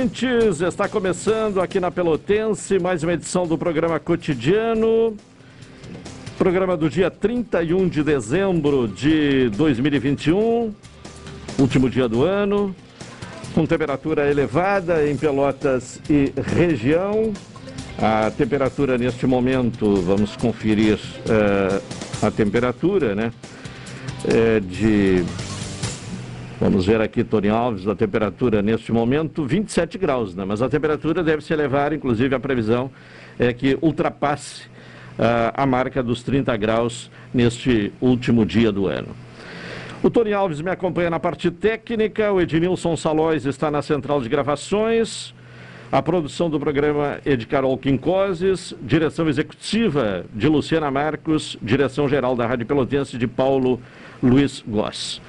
Ouvintes, está começando aqui na Pelotense mais uma edição do programa Cotidiano. Programa do dia 31 de dezembro de 2021, último dia do ano, com temperatura elevada em Pelotas e região. A temperatura neste momento, vamos conferir uh, a temperatura, né? É de Vamos ver aqui, Tony Alves, a temperatura neste momento 27 graus, né? mas a temperatura deve se elevar, inclusive a previsão é que ultrapasse uh, a marca dos 30 graus neste último dia do ano. O Tony Alves me acompanha na parte técnica, o Ednilson Salóis está na central de gravações, a produção do programa é de Carol Quincoses, direção executiva de Luciana Marcos, direção geral da Rádio Pelotense de Paulo Luiz Goss.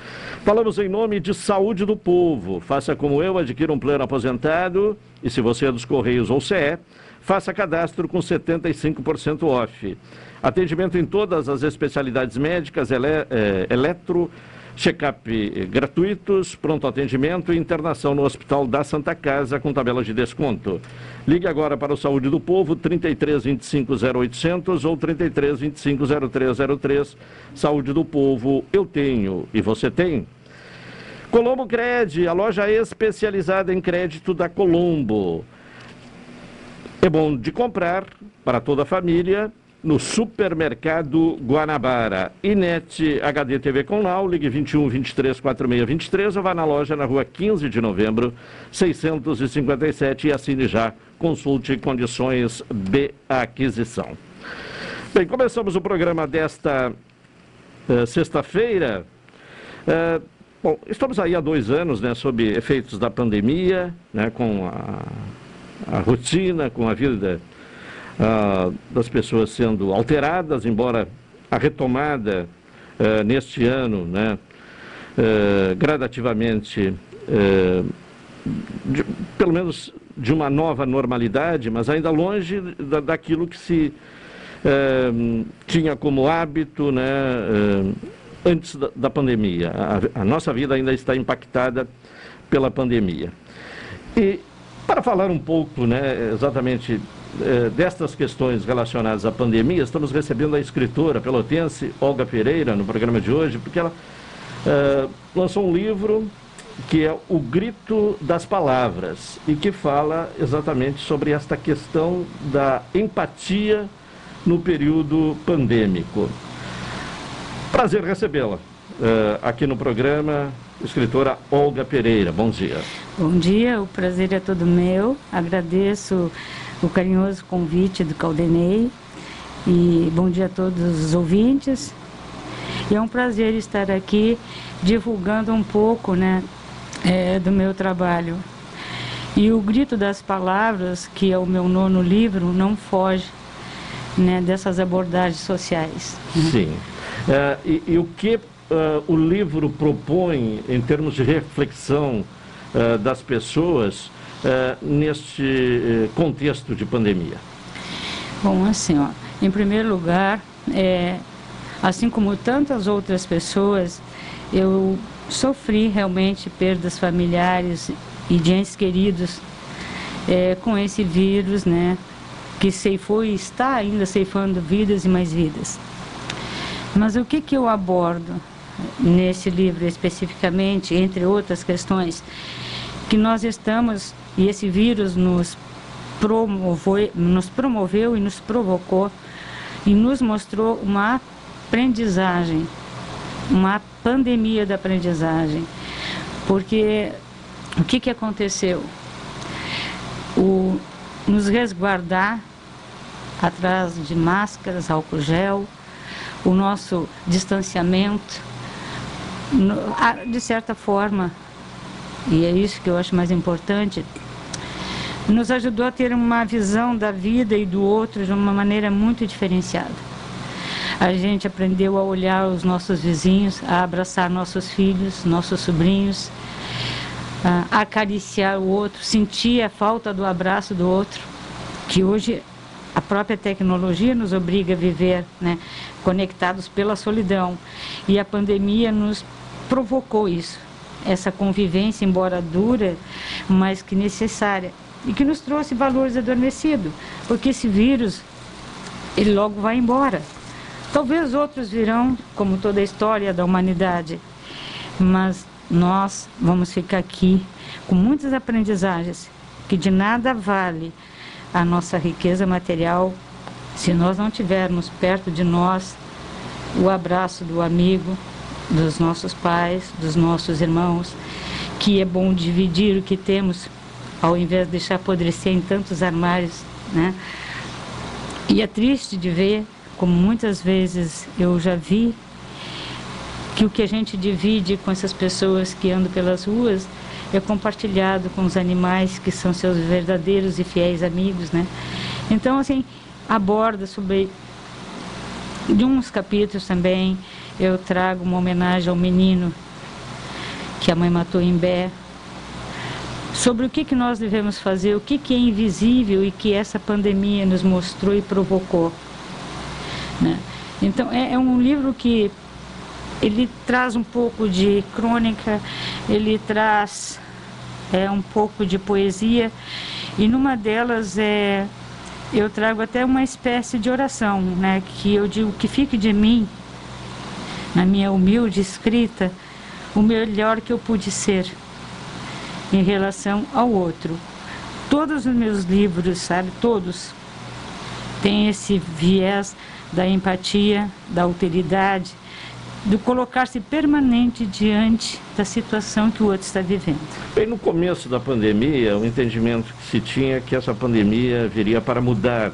Falamos em nome de Saúde do Povo. Faça como eu, adquira um plano aposentado e se você é dos Correios ou CE, faça cadastro com 75% off. Atendimento em todas as especialidades médicas, ele, é, eletro, check-up gratuitos, pronto atendimento e internação no Hospital da Santa Casa com tabela de desconto. Ligue agora para o Saúde do Povo, 33 25 0800 ou 33 25 0303. Saúde do Povo, eu tenho e você tem. Colombo Cred, a loja especializada em crédito da Colombo. É bom de comprar para toda a família no supermercado Guanabara. Inet HD TV com Lau, ligue 21 23 46 23 ou vá na loja na rua 15 de novembro, 657 e assine já. Consulte condições de aquisição. Bem, começamos o programa desta uh, sexta-feira. Uh, bom, estamos aí há dois anos, né, sob efeitos da pandemia, né, com a, a rotina, com a vida ah, das pessoas sendo alteradas, embora a retomada ah, neste ano, né, ah, gradativamente, de, pelo menos de uma nova normalidade, mas ainda longe da, daquilo que se tinha como hábito né, antes da, da pandemia. A, a nossa vida ainda está impactada pela pandemia. E para falar um pouco, né, exatamente destas questões relacionadas à pandemia, estamos recebendo a escritora pelotense Olga Pereira no programa de hoje, porque ela eh, lançou um livro que é O Grito das Palavras e que fala exatamente sobre esta questão da empatia no período pandêmico. Prazer recebê-la uh, aqui no programa, escritora Olga Pereira. Bom dia. Bom dia, o prazer é todo meu. Agradeço o carinhoso convite do Caldenei e bom dia a todos os ouvintes. E é um prazer estar aqui divulgando um pouco né, é, do meu trabalho. E o Grito das Palavras, que é o meu nono livro, não foge né, dessas abordagens sociais. Sim. Uh, e, e, o que uh, o livro propõe em termos de reflexão uh, das pessoas neste contexto de pandemia? Bom, assim, ó, em primeiro lugar, é, assim como tantas outras pessoas, eu sofri realmente perdas familiares e de entes queridos é, com esse vírus, né? Que ceifou e está ainda ceifando vidas e mais vidas. Mas o que, que eu abordo nesse livro especificamente, entre outras questões, que nós estamos, e esse vírus nos promoveu, nos promoveu e nos provocou e nos mostrou uma aprendizagem, uma pandemia da aprendizagem. Porque o que, que aconteceu? O, nos resguardar atrás de máscaras, álcool gel, o nosso distanciamento, de certa forma, e é isso que eu acho mais importante, nos ajudou a ter uma visão da vida e do outro de uma maneira muito diferenciada. A gente aprendeu a olhar os nossos vizinhos, a abraçar nossos filhos, nossos sobrinhos, a acariciar o outro, sentir a falta do abraço do outro, que hoje a própria tecnologia nos obriga a viver né, conectados pela solidão. E a pandemia nos provocou isso, essa convivência, embora dura, mas que necessária. E que nos trouxe valores adormecidos, porque esse vírus, ele logo vai embora. Talvez outros virão, como toda a história da humanidade, mas nós vamos ficar aqui com muitas aprendizagens que de nada vale a nossa riqueza material se nós não tivermos perto de nós o abraço do amigo, dos nossos pais, dos nossos irmãos, que é bom dividir o que temos ao invés de deixar apodrecer em tantos armários, né? E é triste de ver, como muitas vezes eu já vi, que o que a gente divide com essas pessoas que andam pelas ruas é compartilhado com os animais que são seus verdadeiros e fiéis amigos, né? Então, assim, aborda sobre de uns capítulos também eu trago uma homenagem ao menino que a mãe matou em Bé, sobre o que, que nós devemos fazer, o que, que é invisível e que essa pandemia nos mostrou e provocou. Né? Então, é, é um livro que ele traz um pouco de crônica, ele traz é, um pouco de poesia, e numa delas é, eu trago até uma espécie de oração, né, que eu digo que fique de mim, na minha humilde escrita, o melhor que eu pude ser em relação ao outro. Todos os meus livros, sabe, todos, têm esse viés da empatia, da alteridade, do colocar-se permanente diante da situação que o outro está vivendo. Bem, no começo da pandemia, o entendimento que se tinha é que essa pandemia viria para mudar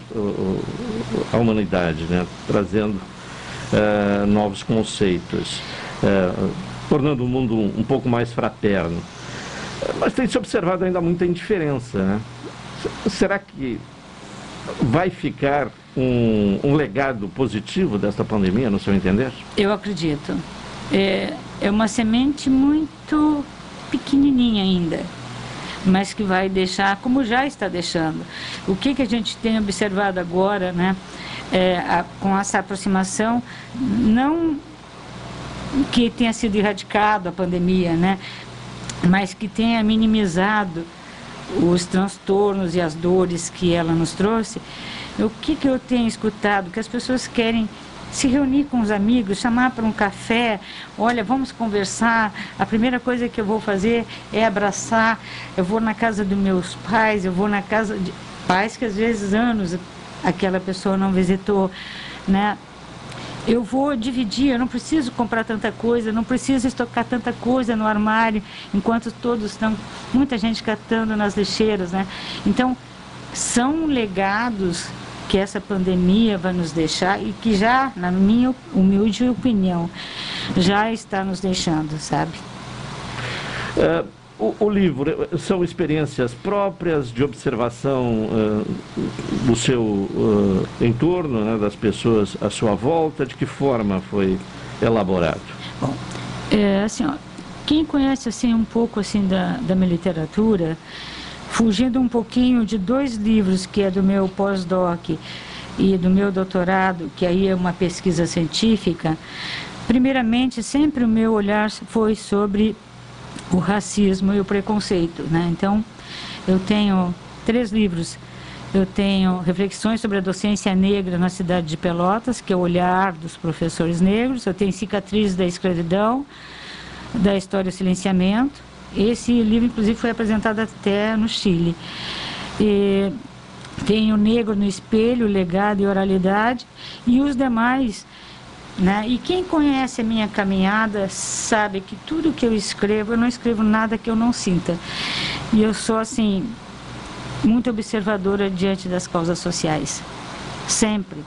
a humanidade, né? trazendo uh, novos conceitos, uh, tornando o mundo um, um pouco mais fraterno. Mas tem se observado ainda muita indiferença. Né? Será que vai ficar um, um, legado positivo desta pandemia, no seu entender? Eu acredito. É, é uma semente muito pequenininha ainda, mas que vai deixar, como já está deixando. O que, que a gente tem observado agora, né, é, a, com essa aproximação, não que tenha sido erradicado a pandemia, né, mas que tenha minimizado os transtornos e as dores que ela nos trouxe, o que, que eu tenho escutado? Que as pessoas querem se reunir com os amigos, chamar para um café, olha, vamos conversar. A primeira coisa que eu vou fazer é abraçar. Eu vou na casa dos meus pais, eu vou na casa de pais que às vezes anos aquela pessoa não visitou, né? eu vou dividir, eu não preciso comprar tanta coisa, não preciso estocar tanta coisa no armário, enquanto todos estão, muita gente catando nas lixeiras, né? Então, são legados que essa pandemia vai nos deixar e que já, na minha humilde opinião, já está nos deixando, sabe? É, o, o, livro são experiências próprias de observação uh, do seu uh, entorno, né, das pessoas à sua volta. De que forma foi elaborado? Bom, é, assim, ó, quem conhece assim um pouco assim da, da minha literatura, fugindo um pouquinho de dois livros que é do meu pós-doc e do meu doutorado, que aí é uma pesquisa científica. Primeiramente, sempre o meu olhar foi sobre o racismo e o preconceito. Né? Então, eu tenho três livros. Eu tenho Reflexões sobre a Docência Negra na Cidade de Pelotas, que é o olhar dos professores negros. Eu tenho Cicatrizes da Escravidão, da História do Silenciamento. Esse livro, inclusive, foi apresentado até no Chile. E tem o negro no espelho, legado e oralidade, e os demais. Né? E quem conhece a minha caminhada sabe que tudo que eu escrevo, eu não escrevo nada que eu não sinta. E eu sou, assim, muito observadora diante das causas sociais. Sempre.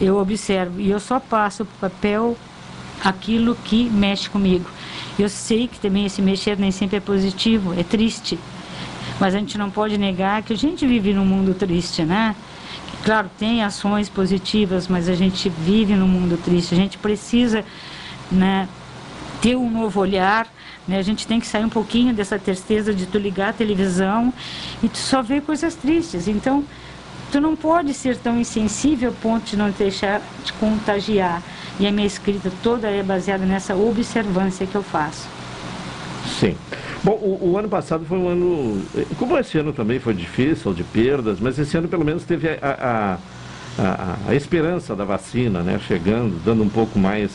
Eu observo e eu só passo para o papel aquilo que mexe comigo. Eu sei que também esse mexer nem sempre é positivo, é triste. Mas a gente não pode negar que a gente vive num mundo triste, né? Claro, tem ações positivas, mas a gente vive num mundo triste. A gente precisa né, ter um novo olhar. Né? A gente tem que sair um pouquinho dessa tristeza de tu ligar a televisão e tu só ver coisas tristes. Então, tu não pode ser tão insensível a ponto de não deixar te contagiar. E a minha escrita toda é baseada nessa observância que eu faço. Sim. Bom, o, o, ano passado foi um ano. Como esse ano também foi difícil, de perdas, mas esse ano pelo menos teve a, a, a, a esperança da vacina, né? Chegando, dando um pouco mais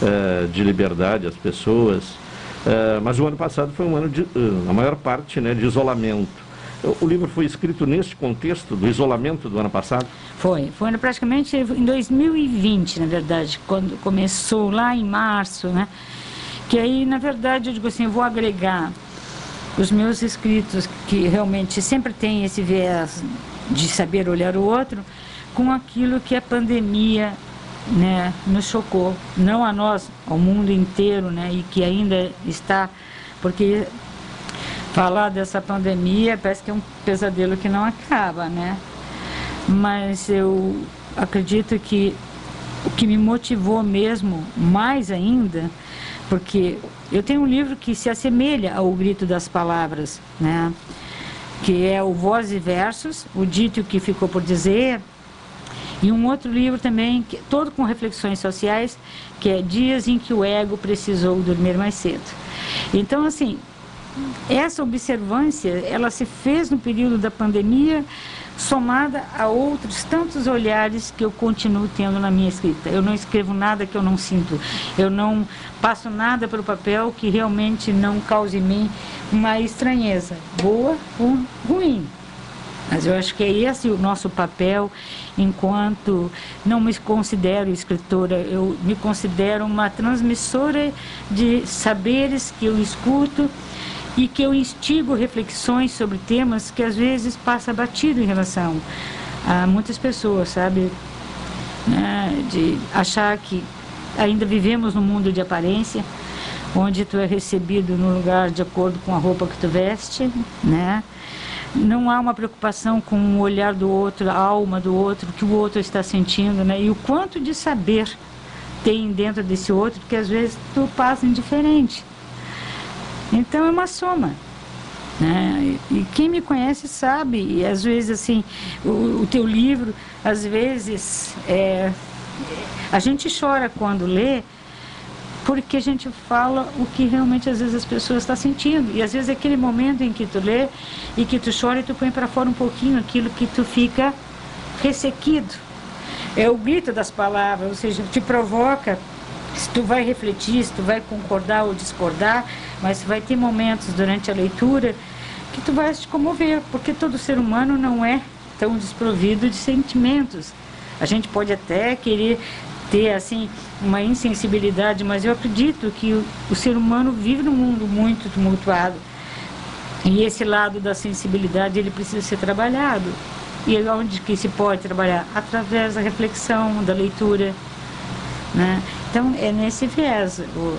uh, de liberdade às pessoas. Uh, mas o ano passado foi um ano, de, uh, a maior parte, né, de isolamento. O livro foi escrito neste contexto do isolamento do ano passado? Foi, foi praticamente em 2020, na verdade, quando começou lá em março, né? Que aí, na verdade, eu digo assim, eu vou agregar os meus escritos, que realmente sempre tem esse viés de saber olhar o outro, com aquilo que a pandemia né, nos chocou. Não a nós, ao mundo inteiro, né, e que ainda está, porque falar dessa pandemia parece que é um pesadelo que não acaba, né? Mas eu acredito que o que me motivou mesmo, mais ainda, porque eu tenho um livro que se assemelha ao Grito das Palavras, né? que é o Voz e Versos, o dito que ficou por dizer, e um outro livro também, que, todo com reflexões sociais, que é Dias em que o Ego Precisou Dormir Mais Cedo. Então, assim, essa observância, ela se fez no período da pandemia, somada a outros tantos olhares que eu continuo tendo na minha escrita. Eu não escrevo nada que eu não sinto, eu não passo nada pelo papel que realmente não cause em mim uma estranheza, boa ou ruim. Mas eu acho que é esse o nosso papel enquanto não me considero escritora, eu me considero uma transmissora de saberes que eu escuto e que eu instigo reflexões sobre temas que às vezes passa batido em relação a muitas pessoas, sabe? Né? De achar que ainda vivemos num mundo de aparência, onde tu é recebido no lugar de acordo com a roupa que tu veste, né? Não há uma preocupação com o olhar do outro, a alma do outro, o que o outro está sentindo, né? E o quanto de saber tem dentro desse outro, que às vezes tu passa indiferente. Então é uma soma. Né? E quem me conhece sabe, e às vezes assim, o, o teu livro, às vezes, é, a gente chora quando lê, porque a gente fala o que realmente às vezes as pessoas estão sentindo. E às vezes é aquele momento em que tu lê e que tu chora e tu põe para fora um pouquinho aquilo que tu fica ressequido. É o grito das palavras, ou seja, te provoca se tu vai refletir, se tu vai concordar ou discordar, mas vai ter momentos durante a leitura que tu vai te comover, porque todo ser humano não é tão desprovido de sentimentos. A gente pode até querer ter assim uma insensibilidade, mas eu acredito que o, o ser humano vive num mundo muito tumultuado. E esse lado da sensibilidade ele precisa ser trabalhado. E onde que se pode trabalhar? Através da reflexão, da leitura. Né? Então, é nesse viés o,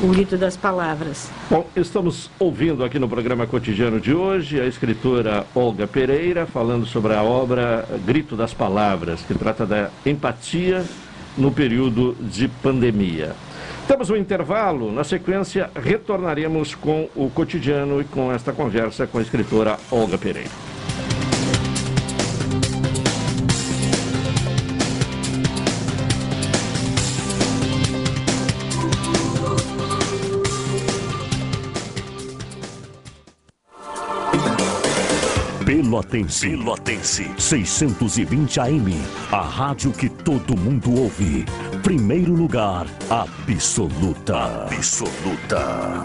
o rito das palavras. Bom, estamos ouvindo aqui no programa cotidiano de hoje a escritora Olga Pereira falando sobre a obra Grito das Palavras, que trata da empatia no período de pandemia. Temos um intervalo, na sequência retornaremos com o cotidiano e com esta conversa com a escritora Olga Pereira. Pelotense. Pelotense. 620 AM. A rádio que todo mundo ouve. Primeiro lugar, absoluta. Absoluta.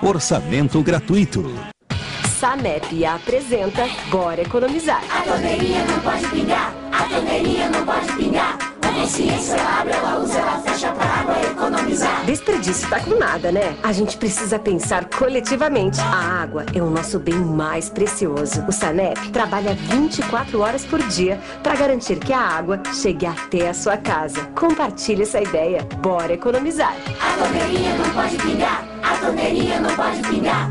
Orçamento gratuito. Sanep apresenta Bora Economizar. A torneirinha não pode pingar, a torneirinha não pode pingar. A consciência abre, ela usa, ela fecha pra economizar. Desperdício tá com nada, né? A gente precisa pensar coletivamente. A água é o nosso bem mais precioso. O Sanep trabalha 24 horas por dia para garantir que a água chegue até a sua casa. Compartilhe essa ideia. Bora economizar. A torneirinha não pode pingar, a torneirinha não pode pingar.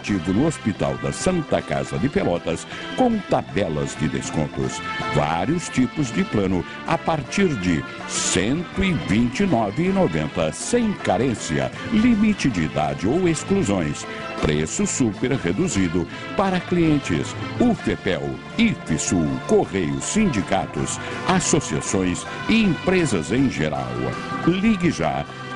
no Hospital da Santa Casa de Pelotas com tabelas de descontos. Vários tipos de plano a partir de R$ 129,90 sem carência, limite de idade ou exclusões. Preço super reduzido para clientes UFEPEL, IFSUL, Correios, sindicatos, associações e empresas em geral. Ligue já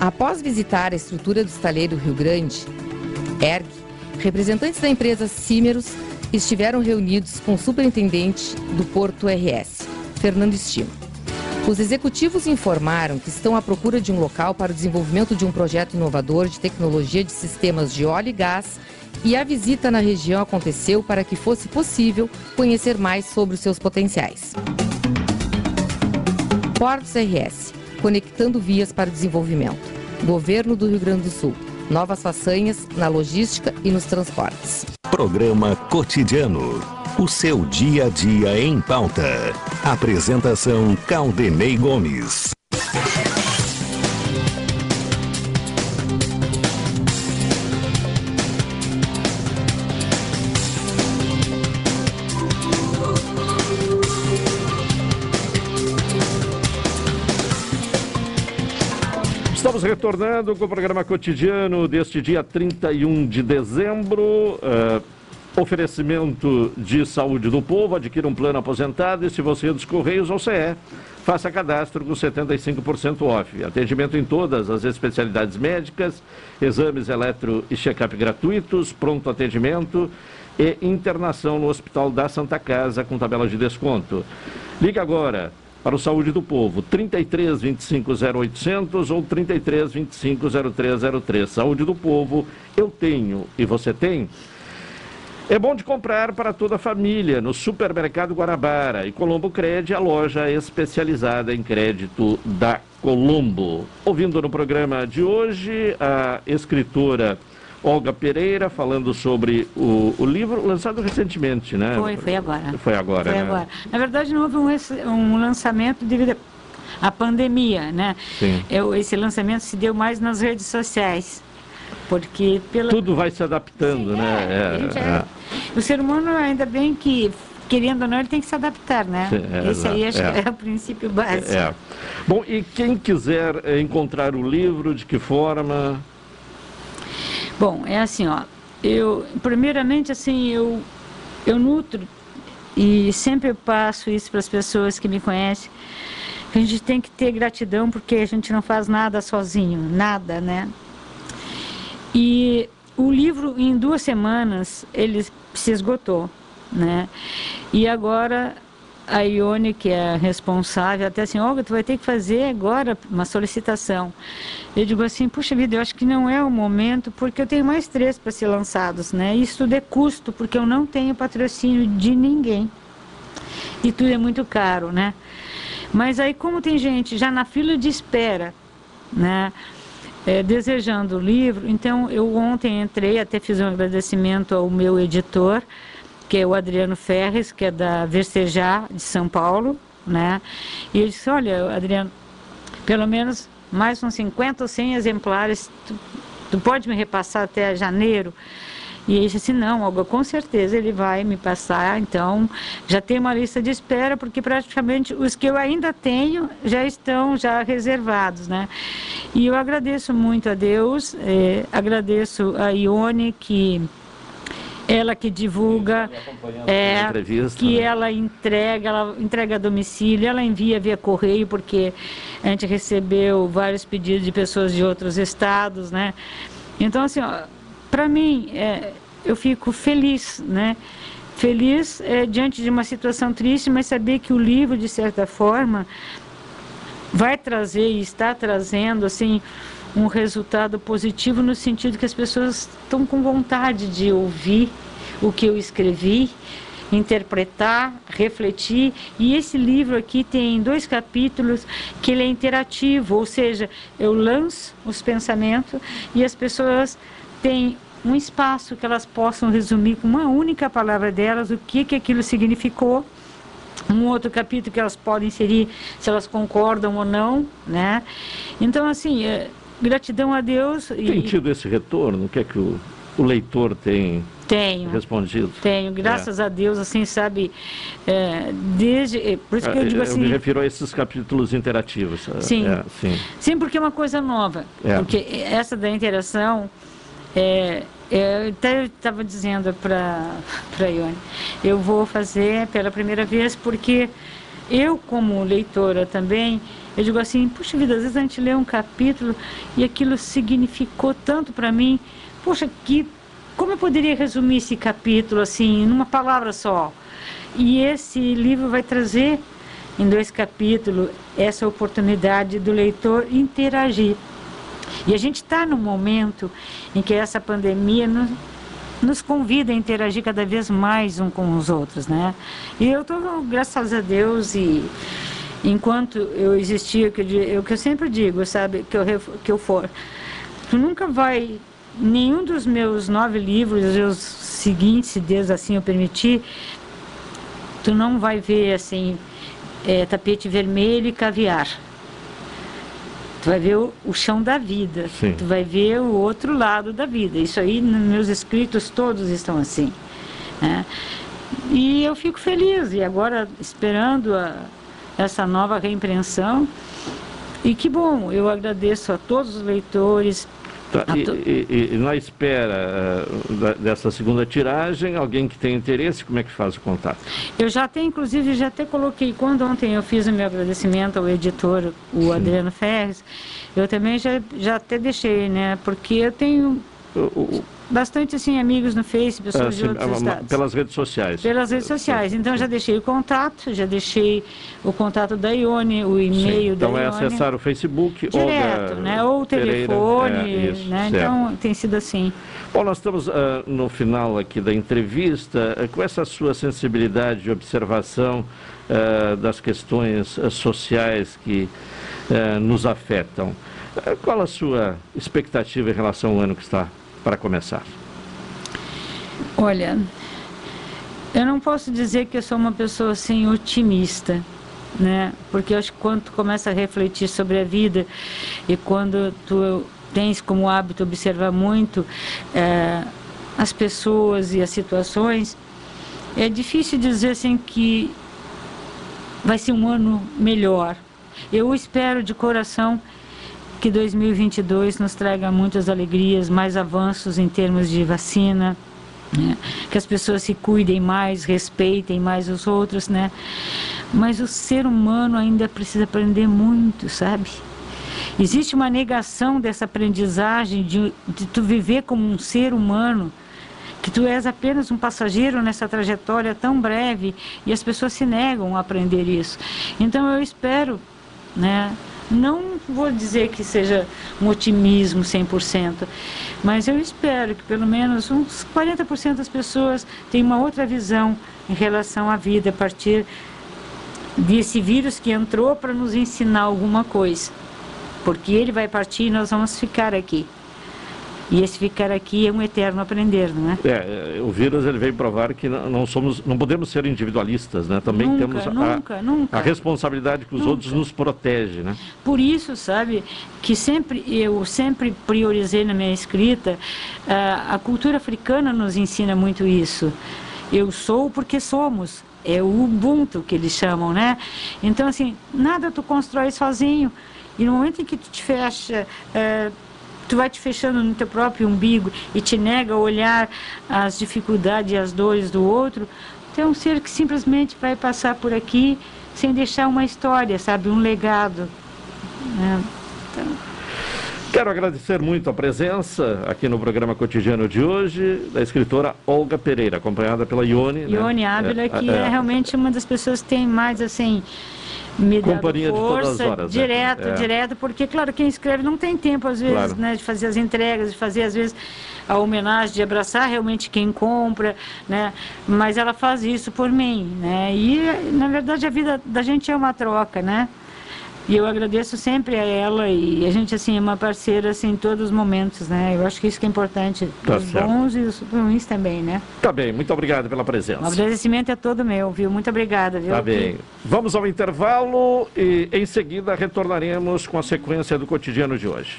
Após visitar a estrutura do estaleiro Rio Grande, ERG, representantes da empresa Cimeros estiveram reunidos com o superintendente do Porto RS, Fernando Estima. Os executivos informaram que estão à procura de um local para o desenvolvimento de um projeto inovador de tecnologia de sistemas de óleo e gás e a visita na região aconteceu para que fosse possível conhecer mais sobre os seus potenciais. Portos RS, conectando vias para o desenvolvimento. Governo do Rio Grande do Sul. Novas façanhas na logística e nos transportes. Programa Cotidiano. O seu dia a dia em pauta. Apresentação Caldenei Gomes. Estamos retornando com o programa cotidiano deste dia 31 de dezembro. Uh, Oferecimento de saúde do povo, adquira um plano aposentado e se você é dos Correios ou CE, faça cadastro com 75% off. Atendimento em todas as especialidades médicas, exames eletro e check-up gratuitos, pronto atendimento e internação no Hospital da Santa Casa com tabela de desconto. Liga agora para o Saúde do Povo, 33 25 0800 ou 33 25 0303. Saúde do Povo, eu tenho e você tem? É bom de comprar para toda a família no Supermercado Guarabara e Colombo Cred, a loja especializada em crédito da Colombo. Ouvindo no programa de hoje a escritora Olga Pereira falando sobre o, o livro lançado recentemente, né? Foi, foi agora. Foi agora, Foi né? agora. Na verdade, não houve um, um lançamento devido à pandemia, né? Sim. Eu, esse lançamento se deu mais nas redes sociais. Porque pela. Tudo vai se adaptando, né? É, gente é- é. O ser humano, ainda bem que, querendo ou não, ele tem que se adaptar, né? Sim, é, Esse aí acho é. que é o princípio básico. É. Bom, e quem quiser encontrar o livro, de que forma? Bom, é assim, ó. Eu, primeiramente, assim, eu, eu nutro e sempre eu passo isso para as pessoas que me conhecem. A gente tem que ter gratidão porque a gente não faz nada sozinho, nada, né? E o livro, em duas semanas, ele se esgotou, né? E agora a Ione, que é responsável, até assim, Olga, tu vai ter que fazer agora uma solicitação. Eu digo assim, puxa vida, eu acho que não é o momento, porque eu tenho mais três para ser lançados, né? Isso tudo é custo, porque eu não tenho patrocínio de ninguém. E tudo é muito caro, né? Mas aí, como tem gente já na fila de espera, né? é, desejando o livro, então eu ontem entrei, até fiz um agradecimento ao meu editor, que é o Adriano Ferres, que é da Versejar de São Paulo, né? E ele disse, olha, Adriano, pelo menos mais uns 50 ou 100 exemplares, tu, tu pode me repassar até janeiro? E ele disse assim, não, Olga, com certeza ele vai me passar, então já tem uma lista de espera, porque praticamente os que eu ainda tenho já estão já reservados, né? E eu agradeço muito a Deus, eh, agradeço a Ione, que ela que divulga, é, que né? ela entrega, ela entrega a domicílio, ela envia via correio, porque a gente recebeu vários pedidos de pessoas de outros estados, né? Então, assim, para mim, é, eu fico feliz, né? Feliz é, diante de uma situação triste, mas saber que o livro, de certa forma, vai trazer e está trazendo, assim, um resultado positivo no sentido que as pessoas estão com vontade de ouvir o que eu escrevi, interpretar, refletir. E esse livro aqui tem dois capítulos que ele é interativo, ou seja, eu lanço os pensamentos e as pessoas têm um espaço que elas possam resumir com uma única palavra delas o que que aquilo significou um outro capítulo que elas podem inserir se elas concordam ou não, né? Então, assim, é, gratidão a Deus Tem e tido esse retorno? O que é que o, o leitor tem tenho, respondido? tenho, graças a Deus, assim, sabe, é, desde, é, por isso que eu Ah, digo assim, me refiro a esses capítulos interativos. ah, Sim. é, sim. Sim, porque é uma coisa nova. É. Porque essa da interação, é, é, eu até estava dizendo para a Ione, eu vou fazer pela primeira vez porque eu, como leitora também, eu digo assim, puxa vida, às vezes a gente lê um capítulo e aquilo significou tanto para mim, poxa, que, como eu poderia resumir esse capítulo assim, numa palavra só? E esse livro vai trazer em dois capítulos essa oportunidade do leitor interagir. E a gente está num momento em que essa pandemia nos, convida a interagir cada vez mais um com os outros, né? E eu estou, graças a Deus, e enquanto eu existir, o que eu, o que eu sempre digo, sabe, que eu, que eu for, tu nunca vai, nenhum dos meus nove livros, os seguintes, se Deus assim eu permitir, tu não vai ver assim, é, tapete vermelho e caviar. Tu vai ver o, o chão da vida. Sim. Tu vai ver o outro lado da vida. Isso aí, nos meus escritos todos estão assim. né? E eu fico feliz. E agora, esperando a- essa nova reimpressão. E que bom, eu agradeço a todos os leitores Tá, e, e, e, na espera uh, dessa segunda tiragem, alguém que tem interesse, como é que faz o contato? Eu já tenho, inclusive, já até coloquei, quando ontem eu fiz o meu agradecimento ao editor, o Sim. Adriano Ferres, eu também já, já até deixei, né? Porque eu tenho... O, o, bastante assim amigos no Face, pessoas de outros estados. Pelas redes sociais. Pelas redes sociais. Então já deixei o contato, já deixei o contato da Ione, o e-mail da então, Ione. Então é acessar o Facebook direto, Olga né? Ou o telefone, é, isso, né? Então tem sido assim. Bom, nós estamos uh, no final aqui da entrevista uh, com essa sua sensibilidade de observação uh, das questões sociais que nos afetam. qual a sua expectativa em relação ao ano que está para começar? Olha, eu não posso dizer que eu sou uma pessoa assim otimista, né? Porque eu acho que quando tu começa a refletir sobre a vida e quando tu tens como hábito observar muito é, as pessoas e as situações, é difícil dizer assim que vai ser um ano melhor. Eu espero de coração que 2022 nos traga muitas alegrias, mais avanços em termos de vacina, né? que as pessoas se cuidem mais, respeitem mais os outros, né? Mas o ser humano ainda precisa aprender muito, sabe? Existe uma negação dessa aprendizagem de, de tu viver como um ser humano, que tu és apenas um passageiro nessa trajetória tão breve e as pessoas se negam a aprender isso. Então eu espero, né? Não vou dizer que seja um otimismo 100%, mas eu espero que pelo menos uns 40% das pessoas tenham uma outra visão em relação à vida a partir desse vírus que entrou para nos ensinar alguma coisa. Porque ele vai partir e nós vamos ficar aqui. E esse ficar aqui é um eterno aprender, não é? É, é o vírus ele veio provar que não somos, não podemos ser individualistas, né? Também nunca, temos a, nunca, nunca. a responsabilidade que os nunca. outros nos protege, né? Por isso, sabe, que sempre eu sempre priorizei na minha escrita a, a cultura africana nos ensina muito isso. Eu sou porque somos. É o Ubuntu que eles chamam, né? Então, assim, nada tu constrói sozinho. E no momento em que tu te fecha, é, tu vai te fechando no teu próprio umbigo e te nega a olhar as dificuldades e as dores do outro, tu é um ser que simplesmente vai passar por aqui sem deixar uma história, sabe, um legado. Né? Então... Quero agradecer muito a presença aqui no programa cotidiano de hoje da escritora Olga Pereira, acompanhada pela Ione. Né? Ione né? Ávila, que é, é, é realmente uma das pessoas que tem mais assim me Companhia força, de todas as horas. Né? Direto, né? direto, porque, claro, quem escreve não tem tempo, às vezes, claro. né, de fazer as entregas, de fazer, às vezes, a homenagem, de abraçar realmente quem compra, né? Mas ela faz isso por mim, né? E, na verdade, a vida da gente é uma troca, né? E eu agradeço sempre a ela e a gente, assim, é uma parceira, assim, em todos os momentos, né? Eu acho que isso que é importante, tá os certo. bons e os ruins também, né? Tá bem, muito obrigado pela presença. O agradecimento é todo meu, viu? Muito obrigada, viu? Tá bem. Vamos ao intervalo e em seguida retornaremos com a sequência do cotidiano de hoje.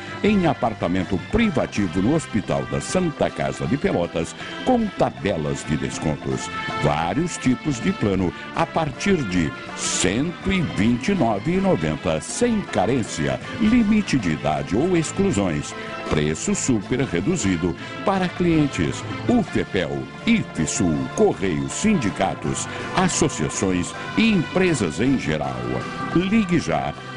em apartamento privativo no Hospital da Santa Casa de Pelotas com tabelas de descontos. Vários tipos de plano a partir de R$ 129,90 sem carência, limite de idade ou exclusões Preço super reduzido para clientes. UFEPEL, IFSUL, Correios, sindicatos, associações e empresas em geral. Ligue já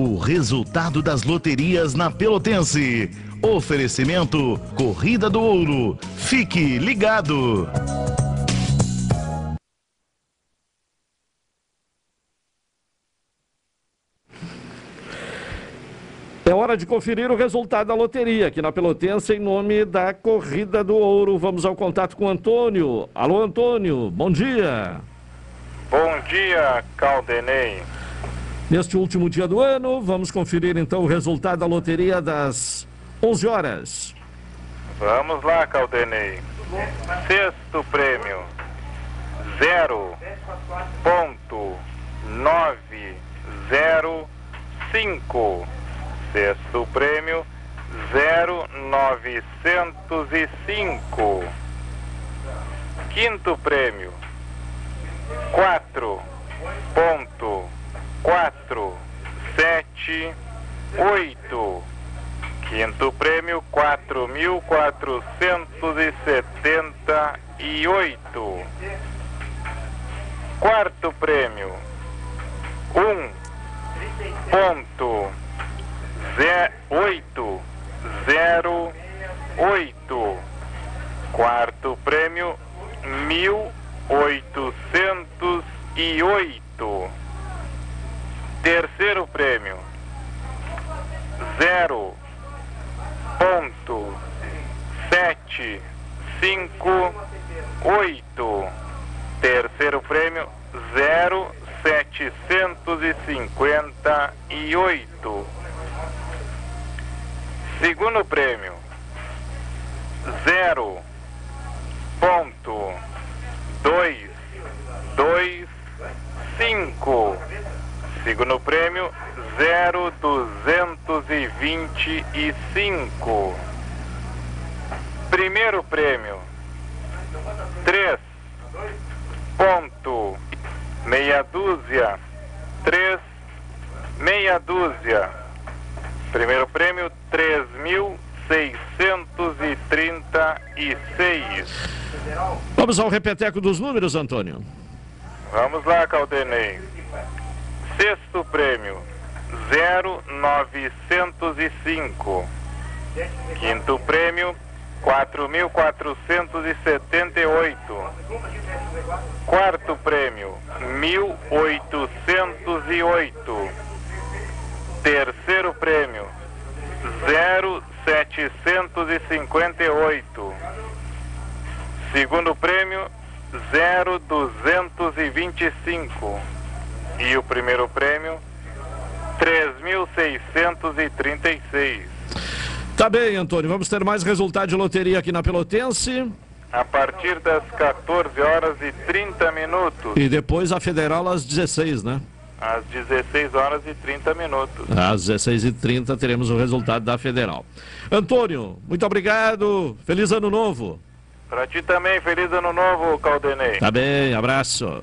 O resultado das loterias na Pelotense. Oferecimento Corrida do Ouro. Fique ligado. É hora de conferir o resultado da loteria aqui na Pelotense em nome da Corrida do Ouro. Vamos ao contato com o Antônio. Alô, Antônio, bom dia. Bom dia, Caldenei. Neste último dia do ano, vamos conferir então o resultado da loteria das 11 horas. Vamos lá, Caldenei. Sexto prêmio: 0.905. Sexto prêmio: 0,905. Quinto prêmio: 4.905. Ponto 4, 7, 8. Quinto prêmio, 4.478. Quarto prêmio, 1.808. Quarto prêmio, 1.808. Terceiro prêmio, zero ponto sete cinco oito. Terceiro prêmio zero setecentos e cinquenta e oito. Segundo prêmio zero ponto dois dois cinco segundo prêmio zero duzentos e vinte e cinco primeiro prêmio três ponto meia dúzia três meia dúzia primeiro prêmio três mil seiscentos e trinta e seis Vamos ao repeteco dos números, Antônio. Vamos lá, Caldenei. Sexto prêmio, 0905. Quinto prêmio, 4.478. Quarto prêmio, 1.808. Terceiro prêmio, 0,758. Segundo prêmio, 0,225. E o primeiro prêmio, 3.636. Tá bem, Antônio. Vamos ter mais resultado de loteria aqui na Pelotense. A partir das 14 horas e 30 minutos, E depois a Federal às 16, né? às 16 horas e 30 minutos. Às 16h30 teremos o resultado da Federal. Antônio, muito obrigado. Feliz ano novo. Pra ti também, feliz ano novo, Caldenei. Tá bem, abraço.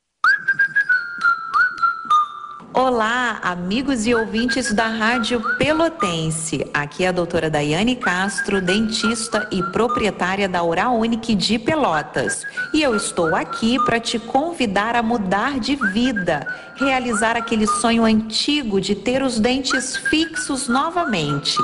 Olá, amigos e ouvintes da Rádio Pelotense. Aqui é a doutora Daiane Castro, dentista e proprietária da Oral Unique de Pelotas. E eu estou aqui para te convidar a mudar de vida, realizar aquele sonho antigo de ter os dentes fixos novamente.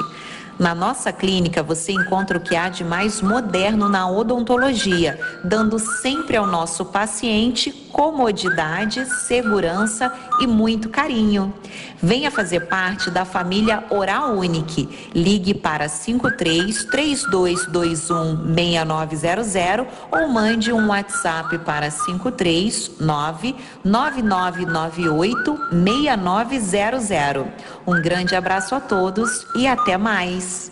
Na nossa clínica você encontra o que há de mais moderno na odontologia, dando sempre ao nosso paciente comodidade, segurança e muito carinho. Venha fazer parte da família Oral Unique. Ligue para 53 3221 6900 ou mande um WhatsApp para 539 9998 6900. Um grande abraço a todos e até mais.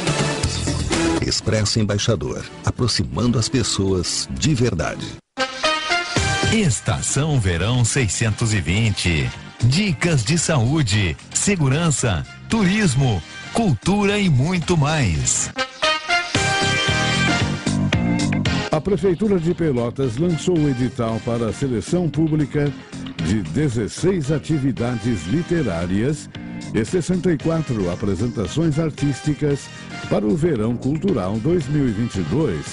Expresso Embaixador, aproximando as pessoas de verdade. Estação Verão 620. Dicas de saúde, segurança, turismo, cultura e muito mais. A Prefeitura de Pelotas lançou o edital para a seleção pública de 16 atividades literárias e 64 apresentações artísticas para o Verão Cultural 2022.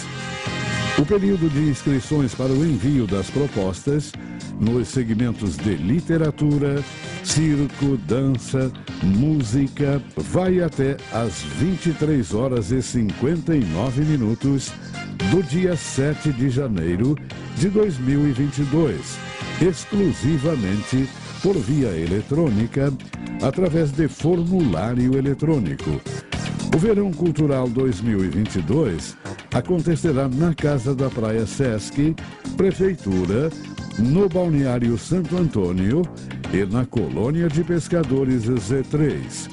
O período de inscrições para o envio das propostas nos segmentos de literatura, circo, dança, música vai até às 23 horas e 59 minutos do dia 7 de janeiro de 2022, exclusivamente por via eletrônica, através de formulário eletrônico. O Verão Cultural 2022 acontecerá na Casa da Praia Sesc, Prefeitura, no Balneário Santo Antônio e na Colônia de Pescadores Z3.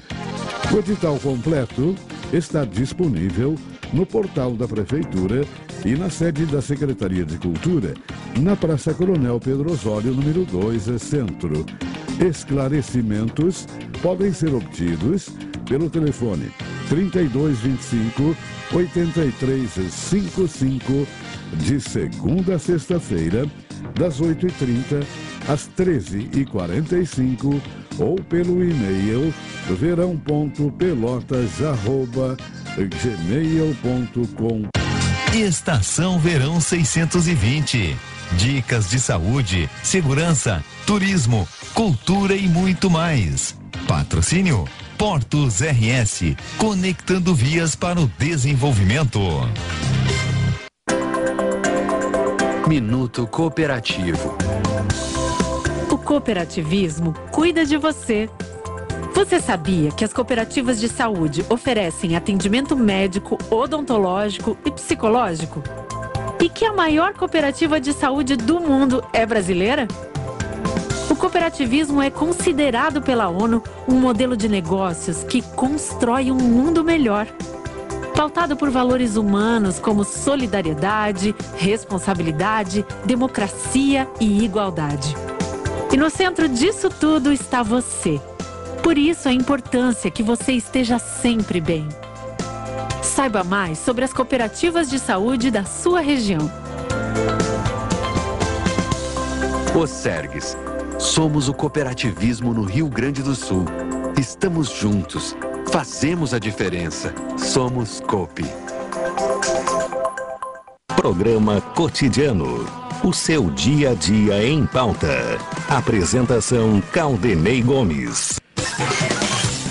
O edital completo está disponível no portal da Prefeitura e na sede da Secretaria de Cultura, na Praça Coronel Pedro Osório, número 2, Centro. Esclarecimentos podem ser obtidos pelo telefone 3225 8355 de segunda a sexta-feira, das 8h30 às 13h45 ou pelo e-mail verão.pelotas.gmail.com Estação Verão 620. Dicas de saúde, segurança, turismo, cultura e muito mais. Patrocínio Portos RS, conectando vias para o desenvolvimento. Minuto Cooperativo. O cooperativismo cuida de você. Você sabia que as cooperativas de saúde oferecem atendimento médico, odontológico e psicológico? E que a maior cooperativa de saúde do mundo é brasileira? O cooperativismo é considerado pela ONU um modelo de negócios que constrói um mundo melhor. Pautado por valores humanos como solidariedade, responsabilidade, democracia e igualdade. E no centro disso tudo está você. Por isso a importância que você esteja sempre bem. Saiba mais sobre as cooperativas de saúde da sua região. O Sergues. Somos o cooperativismo no Rio Grande do Sul. Estamos juntos. Fazemos a diferença. Somos COP. Programa Cotidiano. O seu dia a dia em pauta. Apresentação Caldenei Gomes.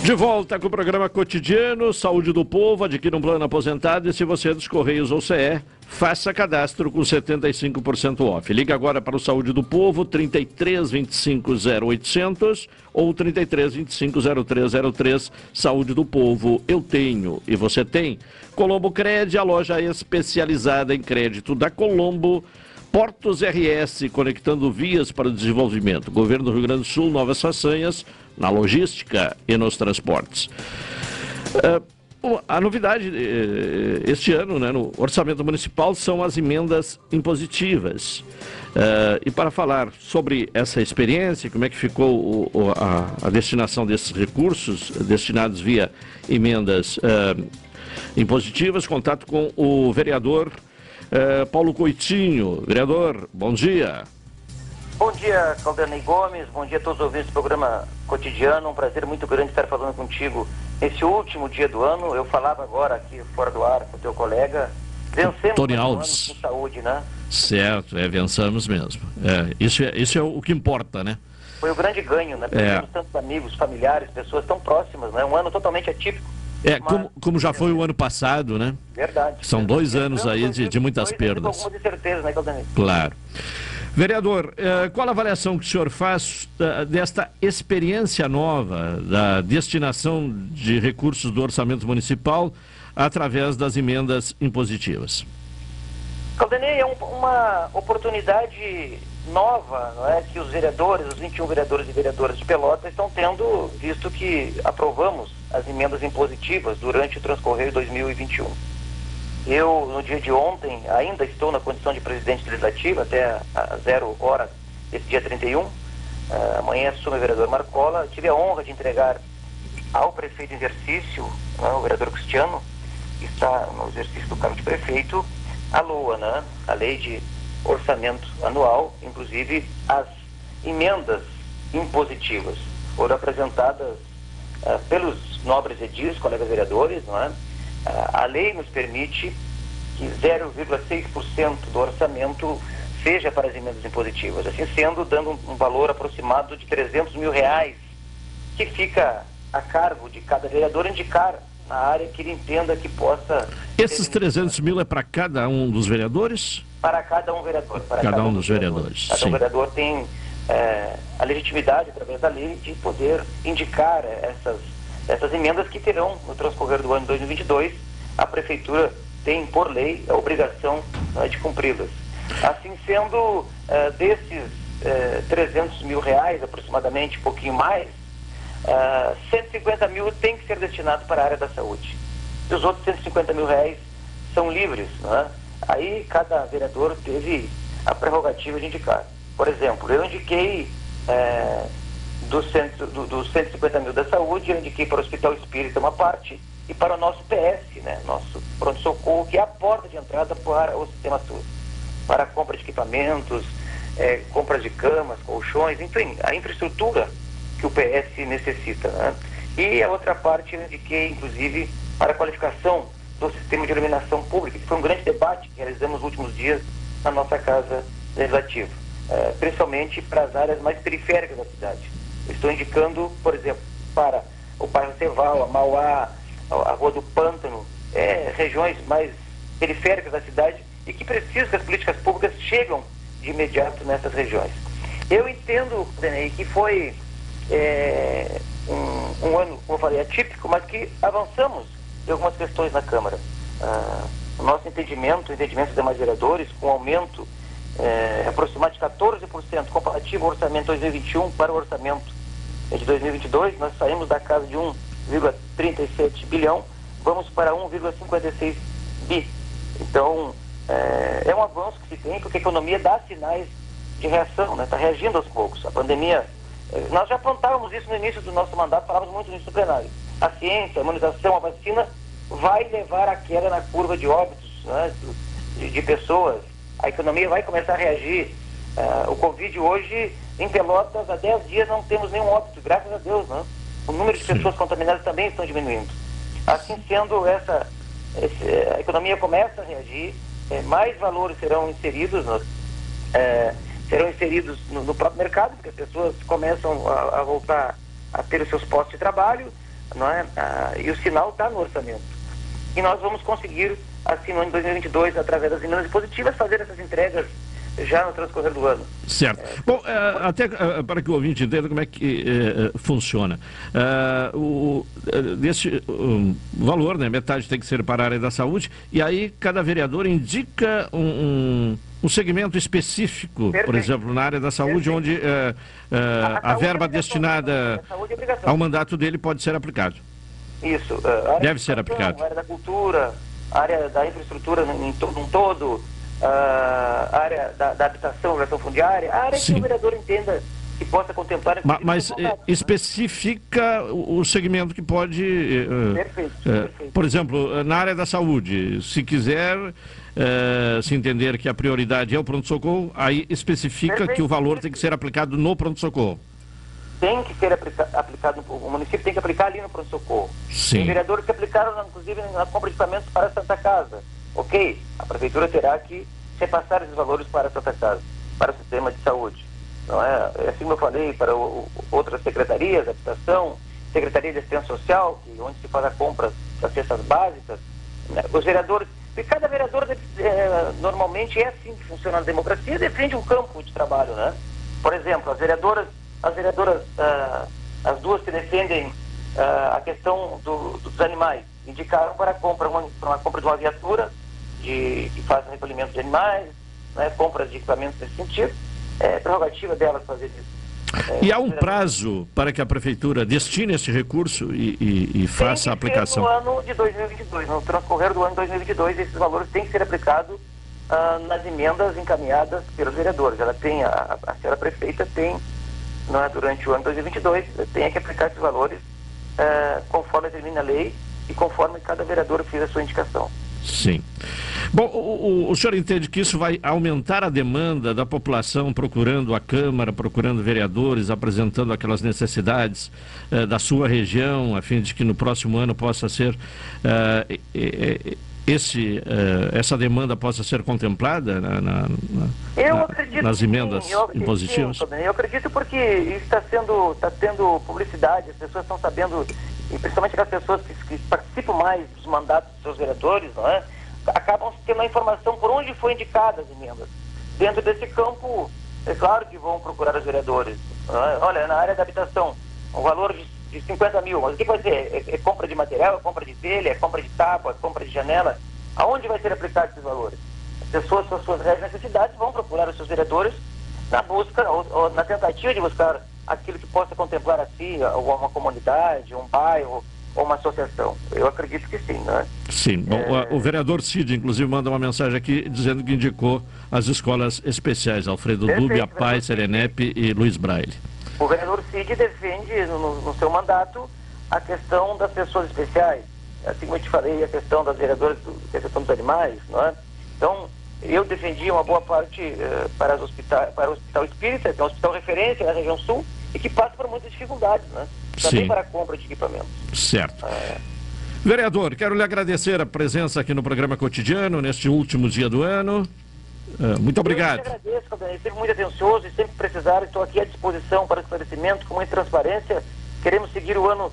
De volta com o programa cotidiano Saúde do Povo, adquira um plano aposentado e se você é dos Correios ou CE, faça cadastro com 75% off. Liga agora para o Saúde do Povo, 33 25 0800 ou 33 25 0303. Saúde do Povo, eu tenho e você tem. Colombo Cred, a loja especializada em crédito da Colombo. Portos RS, conectando vias para o desenvolvimento. Governo do Rio Grande do Sul, novas façanhas na logística e nos transportes. Uh, a novidade eh, este ano, né, no orçamento municipal, são as emendas impositivas. Uh, e para falar sobre essa experiência, como é que ficou a, destinação desses recursos destinados via emendas impositivas, contato com o vereador uh, Paulo Coitinho. Vereador, bom dia. Bom dia, Caldanei Gomes. Bom dia a todos os ouvintes do programa cotidiano. Um prazer muito grande estar falando contigo nesse último dia do ano. Eu falava agora aqui fora do ar com o teu colega. Vencemos Tony Alves. com saúde, né? Certo, é, vencemos mesmo. É, isso, é, isso é o que importa, né? Foi o grande ganho, né? Perdemos é. tantos amigos, familiares, pessoas tão próximas, né? Um ano totalmente atípico. É, mas... como, como já foi o ano passado, né? Verdade. São dois anos aí de, de muitas perdas. Com incertezas, né, Caldanei? Claro. Vereador, eh, qual a avaliação que o senhor faz eh, desta experiência nova da destinação de recursos do orçamento municipal através das emendas impositivas? Caldenei, é uma oportunidade nova não é, que os vereadores, os 21 vereadores e vereadoras de Pelotas estão tendo, visto que aprovamos as emendas impositivas durante o transcorrer de 2021. Eu, no dia de ontem, ainda estou na condição de presidente legislativo até a zero hora desse dia 31. Uh, ah, amanhã assume o vereador Marcola. Tive a honra de entregar ao prefeito em exercício, né, o vereador Cristiano, que está no exercício do cargo de prefeito, a LOA, né, a Lei de Orçamento Anual, inclusive as emendas impositivas. Foram apresentadas uh, pelos nobres edis, colegas vereadores, não é? a lei nos permite que 0,6% do orçamento seja para as emendas impositivas. Assim sendo, dando um valor aproximado de 300 mil reais, que fica a cargo de cada vereador indicar na área que ele entenda que possa... Esses 300 mil é para cada um dos vereadores? Para cada um vereador. Para cada, cada um dos vereadores. vereadores. Cada um vereador tem é, a legitimidade, através da lei, de poder indicar essas essas emendas que terão, no transcorrer do ano 2022, a Prefeitura tem, por lei, a obrigação né, de cumpri-las. Assim sendo, uh, desses uh, eh, 300 mil reais, aproximadamente, um pouquinho mais, uh, eh, 150 mil tem que ser destinado para a área da saúde. E os outros 150 mil reais são livres. Né? Aí cada vereador teve a prerrogativa de indicar. Por exemplo, eu indiquei dos, do, dos 150 mil da saúde, eu indiquei para o Hospital Espírita uma parte e para o nosso PS, né, nosso pronto-socorro, que é a porta de entrada para o sistema SUS, para a compra de equipamentos, é, compra de camas, colchões, enfim, a infraestrutura que o PS necessita. Né? E a outra parte eu indiquei, inclusive, para a qualificação do sistema de iluminação pública, que foi um grande debate que realizamos nos últimos dias na nossa Casa Legislativa, é, principalmente para as áreas mais periféricas da cidade. Estou indicando, por exemplo, para o bairro Ceval, a Mauá, a Rua do Pântano, é, regiões mais periféricas da cidade e que precisam que as políticas públicas chegam de imediato nessas regiões. Eu entendo, Denei, que foi é, um, um, ano, como eu falei, atípico, mas que avançamos em algumas questões na Câmara. Ah, o nosso entendimento, o entendimento dos demais vereadores, com aumento é, aproximadamente 14% comparativo ao orçamento 2021 para o orçamento de 2022, nós saímos da casa de 1,37 bilhão, vamos para 1,56 bi. Então, é, é, um avanço que se tem, porque a economia dá sinais de reação, está né? Tá reagindo aos poucos. A pandemia, é, nós já apontávamos isso no início do nosso mandato, falávamos muito nisso no plenário. A ciência, a imunização, a vacina vai levar a queda na curva de óbitos né? de, de pessoas a economia vai começar a reagir. Uh, o Covid hoje, em Pelotas, há 10 dias não temos nenhum óbito, graças a Deus, né? O número de pessoas contaminadas também estão diminuindo. Assim sendo, essa, esse, a economia começa a reagir, é, mais valores serão inseridos, no, é, serão inseridos no, no, próprio mercado, porque as pessoas começam a, a voltar a ter os seus postos de trabalho, não é? Ah, e o sinal está no orçamento. E nós vamos conseguir, ano de 2022, através das emendas positivas, fazer essas entregas já no transcorrer do ano. Certo. Bom, eh, até eh, para que o ouvinte entenda como é que eh, funciona. O, desse um, valor, né, metade tem que ser para a área da saúde, e aí cada vereador indica um, um, um segmento específico, por Perfeito. exemplo, na área da saúde, onde eh, eh, a, verba destinada ao mandato dele pode ser aplicado. Isso. Deve ser educação, aplicado. área da cultura, área da infraestrutura em to- num todo, ah, área da, da habitação, regulação fundiária, a área que Sim. o vereador entenda que possa contemplar tipo Mas eh, contato. especifica o o segmento que pode. eh, eh, Perfeito, eh, Por exemplo, na área da saúde, se quiser eh, se entender que a prioridade é o pronto-socorro, aí especifica que o valor tem que ser aplicado no pronto-socorro. Tem que ser aplica- aplicado, o município tem que aplicar ali no pronto-socorro. Tem vereadores que aplicaram, inclusive, na compra de equipamentos para a Santa Casa. Ok, a prefeitura terá que repassar esses valores para a Santa Casa, para o sistema de saúde. Não é? É Assim como eu falei, para o- outras secretarias, habitação, Secretaria de Assistência Social, que, onde se faz a compra das cestas básicas, né? os vereadores, e cada vereador eh, normalmente é assim que funciona a democracia, defende um campo de trabalho, né? Por exemplo, as vereadoras, as vereadoras, ah, as duas que defendem ah, a questão do- dos animais, indicaram para a compra, uma, para uma compra de uma viatura de, que faz recolhimento de animais, né, compra de equipamentos nesse sentido. É prerrogativa delas fazer isso. É, E há um prazo para que a prefeitura destine esse recurso e, e- e faça a aplicação. No ano de 2022, no transcorrer do ano de 2022, esses valores têm que ser aplicados ah, nas emendas encaminhadas pelos vereadores. Ela tem, a, a senhora prefeita tem, não é, durante o ano de 2022, tem que aplicar esses valores ah, conforme determina a lei e conforme cada vereador fez a sua indicação. Sim. Bom, o, o- o senhor entende que isso vai aumentar a demanda da população procurando a Câmara, procurando vereadores, apresentando aquelas necessidades eh, da sua região, a fim de que no próximo ano possa ser eh, eh, esse, eh, essa demanda possa ser contemplada na- na- na- nas emendas sim, eu acredito, impositivas? sim, eu acredito porque isso está sendo, está tendo publicidade, as pessoas estão sabendo, e principalmente aquelas pessoas que, que participam mais dos mandatos dos seus vereadores, não é? Acabam tendo a informação por onde foi indicada as emendas. Dentro desse campo, é claro que vão procurar os vereadores. é? Olha, na área da habitação, um valor de, de 50 mil, mas o que vai ser? É, é compra de material, é compra de telha, é compra de tábua, é compra de janela? Aonde vai ser aplicado esses valores? As pessoas com as suas reais necessidades vão procurar os seus vereadores na busca, ou, ou na tentativa de buscar aquilo que possa contemplar assim ou uma comunidade, um bairro ou uma associação. Eu acredito que sim, né? Sim. Bom, o, o vereador Cid, inclusive, manda uma mensagem aqui dizendo que indicou as escolas especiais, Alfredo Perfeito, Dubi, a Pai, Serenep e Luiz Braille. O vereador Cid defende no, no seu mandato a questão das pessoas especiais. Assim como eu te falei, a questão das vereadoras, do, a questão dos animais, não é? Então, eu defendi uma boa parte eh, para, os hospitais, para o Hospital Espírita, que é um hospital referência na região sul, e que passa por muitas dificuldades, né? Também Sim. para a compra de equipamentos. Certo. Vereador, quero lhe agradecer a presença aqui no programa cotidiano, neste último dia do ano. Eh, muito obrigado. Eu agradeço, sempre muito atencioso e precisar, estou aqui à disposição para esclarecimento, com muita transparência. Queremos seguir o ano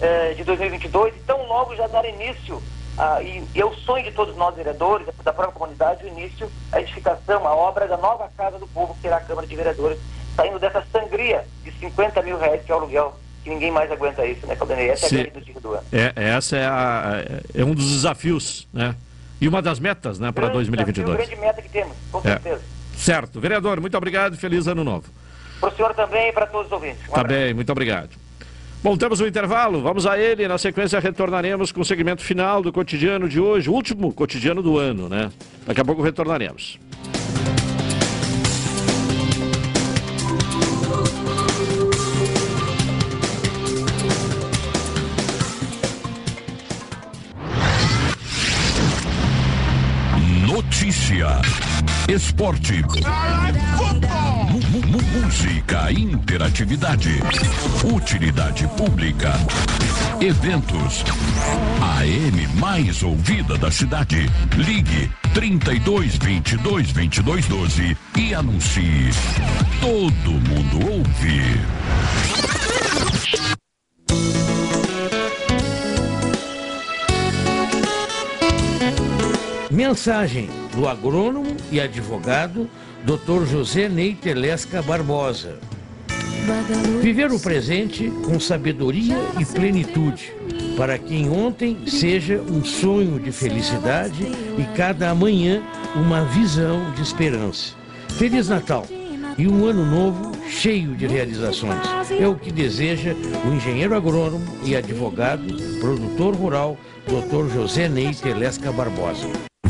eh, de 2022 e tão logo já dar início, a, e, e é o sonho de todos nós vereadores, da própria comunidade, o início, a edificação, a obra da nova Casa do Povo, que será a Câmara de Vereadores, saindo dessa sangria de 50 mil reais que é o aluguel, que ninguém mais aguenta isso, né, Caldanei? Essa Sim. é a grande do ano. É, essa é, a- é um dos desafios, né? E uma das metas, né, para Grande desafio, 2022. grande meta que temos, com É. Certo. Vereador, muito obrigado e feliz ano novo. Para o senhor também e para todos os ouvintes. Um Tá bem, muito obrigado. Bom, temos um intervalo, vamos a ele. Na sequência, retornaremos com o segmento final do cotidiano de hoje, o último cotidiano do ano, né? Daqui a pouco retornaremos. Esporte, música, interatividade, utilidade pública, eventos. A M mais ouvida da cidade. Ligue 32 22 22 12 e anuncie. Todo mundo ouve. Mensagem do agrônomo e advogado Dr. José Ney Telesca Barbosa. Viver o presente com sabedoria e plenitude, para que em ontem seja um sonho de felicidade e cada amanhã uma visão de esperança. Feliz Natal e um ano novo cheio de realizações. É o que deseja o engenheiro agrônomo e advogado, produtor rural, Dr. José Ney Telesca Barbosa.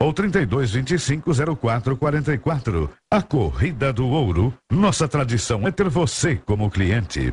ou 32 25 04 44. A Corrida do Ouro. Nossa tradição é ter você como cliente.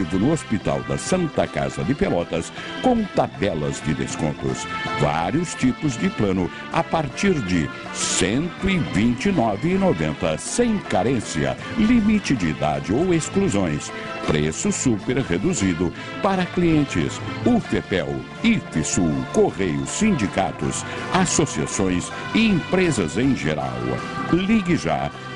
no Hospital da Santa Casa de Pelotas com tabelas de descontos. Vários tipos de plano a partir de R$ 129,90 sem carência, limite de idade ou exclusões. Preço super reduzido para clientes UFEPEL, IFSUL, Correios, sindicatos, associações e empresas em geral. Ligue já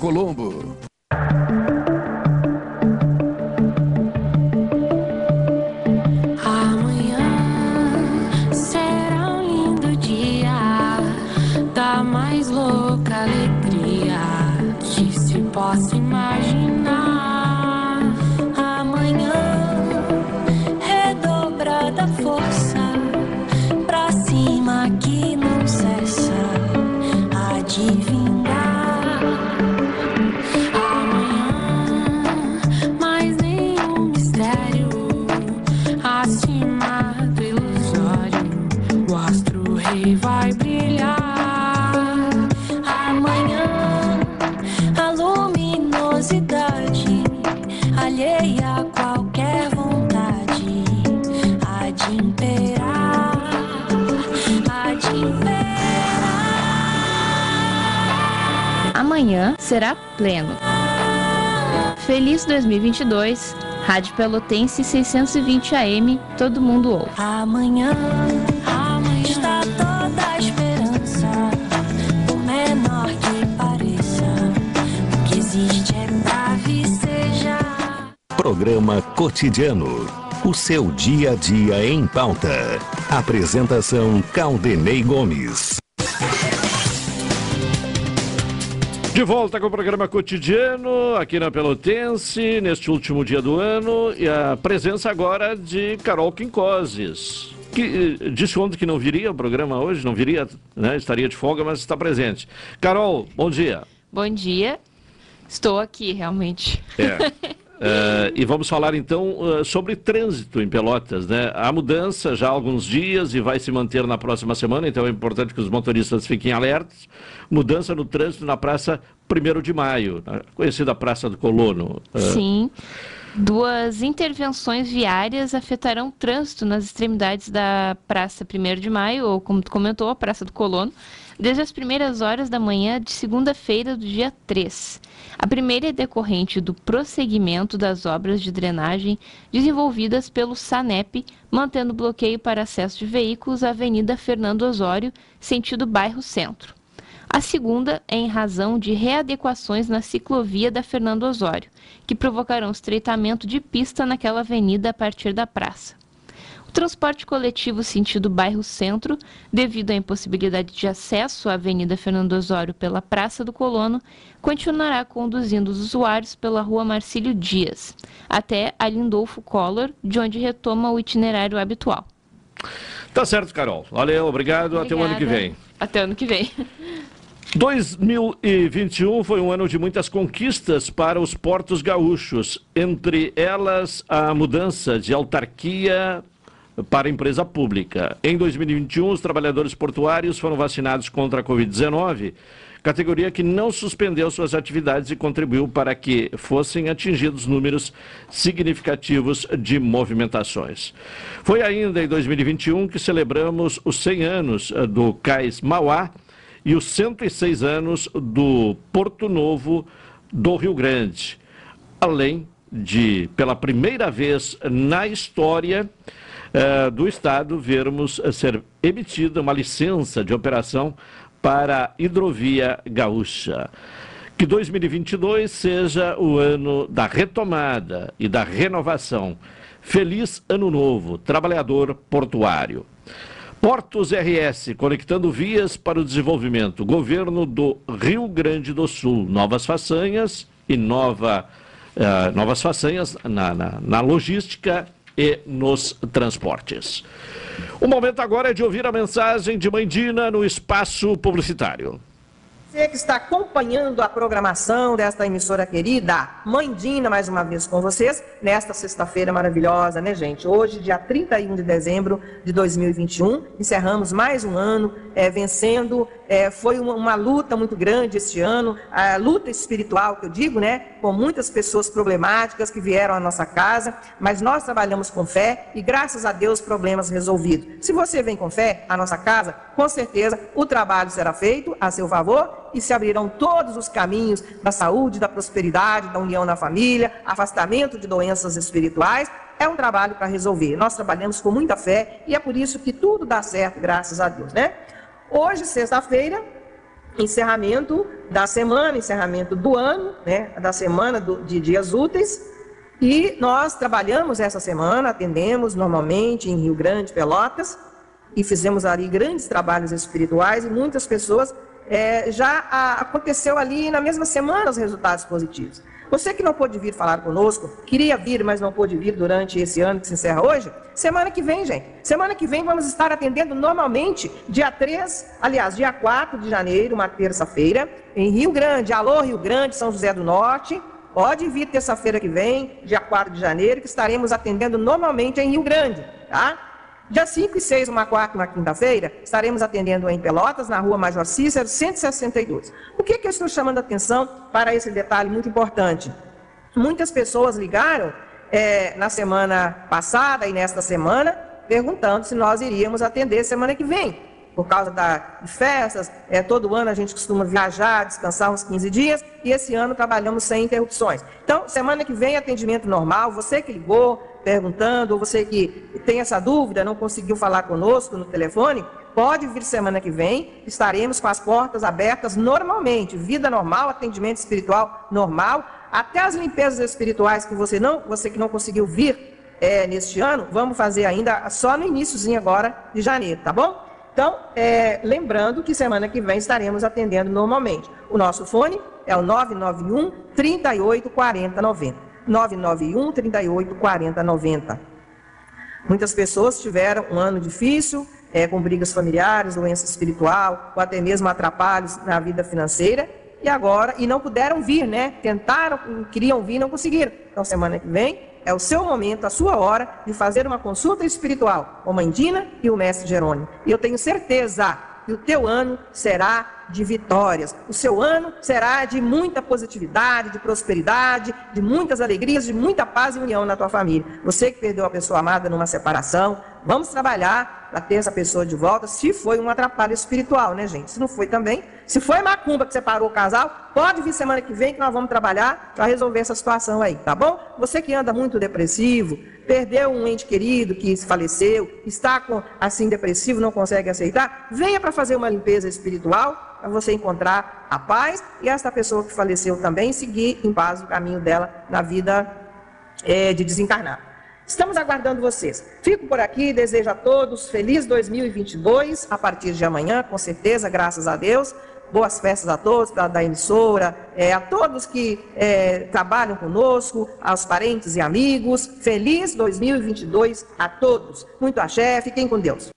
Colombo. Amanhã será um lindo dia da mais louca alegria que se possa. Amanhã será pleno. Feliz 2022, Rádio Pelotense 620 AM, todo mundo ouve. Amanhã, amanhã está toda a esperança, por menor que pareça. O que existe é pra vicejar. Programa Cotidiano. O seu dia a dia em pauta. Apresentação Caldenei Gomes. De volta com o programa cotidiano aqui na Pelotense, neste último dia do ano, e a presença agora de Carol Quincoses, que eh, disse ontem que não viria ao programa hoje, não viria, né, estaria de folga, mas está presente. Carol, bom dia. Bom dia. Estou aqui, realmente. É. Eh, e vamos falar então eh, sobre trânsito em Pelotas, né? Há mudança já há alguns dias e vai se manter na próxima semana, então é importante que os motoristas fiquem alertos. Mudança no trânsito na Praça 1 de Maio, conhecida Praça do Colono. Eh, Sim. Duas intervenções viárias afetarão o trânsito nas extremidades da Praça 1 de Maio, ou como tu comentou, a Praça do Colono, desde as primeiras horas da manhã de segunda-feira do dia 3. A primeira é decorrente do prosseguimento das obras de drenagem desenvolvidas pelo SANEP, mantendo bloqueio para acesso de veículos à Avenida Fernando Osório, sentido bairro Centro. A segunda é em razão de readequações na ciclovia da Fernando Osório, que provocarão estreitamento de pista naquela avenida a partir da praça. O transporte coletivo sentido bairro Centro, devido à impossibilidade de acesso à Avenida Fernando Osório pela Praça do Colono, continuará conduzindo os usuários pela Rua Marcílio Dias, até a Lindolfo Collor, de onde retoma o itinerário habitual. Tá certo, Carol. Valeu, obrigado. Até o ano que Obrigada. vem. Até ano que vem. 2021 foi um ano de muitas conquistas para os portos gaúchos, entre elas a mudança de autarquia para a empresa pública. Em 2021, os trabalhadores portuários foram vacinados contra a Covid-19, categoria que não suspendeu suas atividades e contribuiu para que fossem atingidos números significativos de movimentações. Foi ainda em 2021 que celebramos os 100 anos eh, do Cais Mauá e os 106 anos do Porto Novo do Rio Grande, além de, pela primeira vez na história eh, do Estado, vermos eh, ser emitida uma licença de operação para a hidrovia gaúcha. Que 2022 seja o ano da retomada e da renovação. Feliz Ano Novo, trabalhador portuário. Portos RS, conectando vias para o desenvolvimento. Governo do Rio Grande do Sul. Novas façanhas e nova, eh, novas façanhas na, na, na logística e nos transportes. O momento agora é de ouvir a mensagem de Mãe Dina no espaço publicitário. Você que está acompanhando a programação desta emissora querida, Mãe Dina, mais uma vez com vocês, nesta sexta-feira maravilhosa, né, gente? Hoje, dia 31 de dezembro de 2021, encerramos mais um ano é, vencendo. É, foi uma, uma luta muito grande este ano, a luta espiritual, que eu digo, né? Com muitas pessoas problemáticas que vieram à nossa casa, mas nós trabalhamos com fé e, graças a Deus, problemas resolvidos. Se você vem com fé à nossa casa, com certeza o trabalho será feito a seu favor e se abrirão todos os caminhos da saúde, da prosperidade, da união na família, afastamento de doenças espirituais. É um trabalho para resolver. Nós trabalhamos com muita fé e é por isso que tudo dá certo, graças a Deus, né? Hoje, sexta-feira, encerramento da semana, encerramento do ano, né? Da semana do- de dias úteis. E nós trabalhamos essa semana, atendemos normalmente em Rio Grande, Pelotas, e fizemos ali grandes trabalhos espirituais e muitas pessoas eh, já ah, aconteceu ali na mesma semana os resultados positivos. Você que não pôde vir falar conosco, queria vir, mas não pôde vir durante esse ano que se encerra hoje, semana que vem, gente. Semana que vem vamos estar atendendo normalmente, dia 3, aliás, dia 4 de janeiro, uma terça-feira, em Rio Grande. Alô, Rio Grande, São José do Norte. Pode vir terça-feira que vem, dia 4 de janeiro, que estaremos atendendo normalmente em Rio Grande, tá? Dia 5 e 6, uma quarta e uma quinta-feira, estaremos atendendo em Pelotas, na rua Major Cícero, 162. O que, que eu estou chamando a atenção para esse detalhe muito importante? Muitas pessoas ligaram eh, na semana passada e nesta semana, perguntando se nós iríamos atender semana que vem. Por causa da, de festas, eh, todo ano a gente costuma viajar, descansar uns 15 dias, e esse ano trabalhamos sem interrupções. Então, semana que vem, atendimento normal. Você que ligou, perguntando, ou você que tem essa dúvida, não conseguiu falar conosco no telefone, pode vir semana que vem, estaremos com as portas abertas normalmente, vida normal, atendimento espiritual normal, até as limpezas espirituais que você não, você que não conseguiu vir é, neste ano, vamos fazer ainda só no iníciozinho agora de janeiro, tá bom? Então, é, lembrando que semana que vem estaremos atendendo normalmente. O nosso fone é o 991 38 40 90. 991 38 40 90. Muitas pessoas tiveram um ano difícil, é, com brigas familiares, doença espiritual, ou até mesmo atrapalhos na vida financeira, e agora, e não puderam vir, né? Tentaram, queriam vir, não conseguiram. Então, semana que vem, é o seu momento, a sua hora de fazer uma consulta espiritual com a Mãe Dina e o Mestre Jerônimo. E eu tenho certeza que o teu ano será de vitórias. O seu ano será de muita positividade, de prosperidade, de muitas alegrias, de muita paz e união na tua família. Você que perdeu a pessoa amada numa separação, vamos trabalhar para ter essa pessoa de volta, se foi um atrapalho espiritual, né, gente? Se não foi também, se foi macumba que separou o casal, pode vir semana que vem que nós vamos trabalhar para resolver essa situação aí, tá bom? Você que anda muito depressivo, perdeu um ente querido que faleceu, está com assim depressivo, não consegue aceitar, venha para fazer uma limpeza espiritual para você encontrar a paz e esta pessoa que faleceu também seguir em paz o caminho dela na vida é, de desencarnar. Estamos aguardando vocês. Fico por aqui, desejo a todos feliz 2022, a partir de amanhã, com certeza, graças a Deus. Boas festas a todos, da, da emissora, é, a todos que é, trabalham conosco, aos parentes e amigos. Feliz 2022 a todos. Muito axé, fiquem com Deus.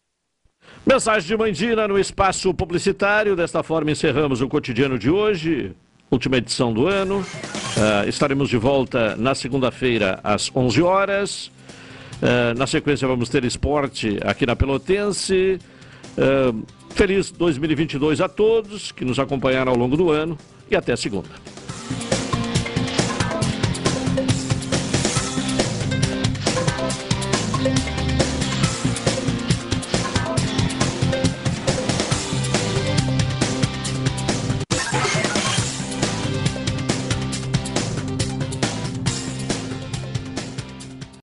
Mensagem de Mandina no espaço publicitário. Desta forma encerramos o cotidiano de hoje, última edição do ano. Uh, estaremos de volta na segunda-feira às 11 horas. Uh, na sequência vamos ter esporte aqui na Pelotense. Uh, feliz 2022 a todos que nos acompanharam ao longo do ano e até segunda.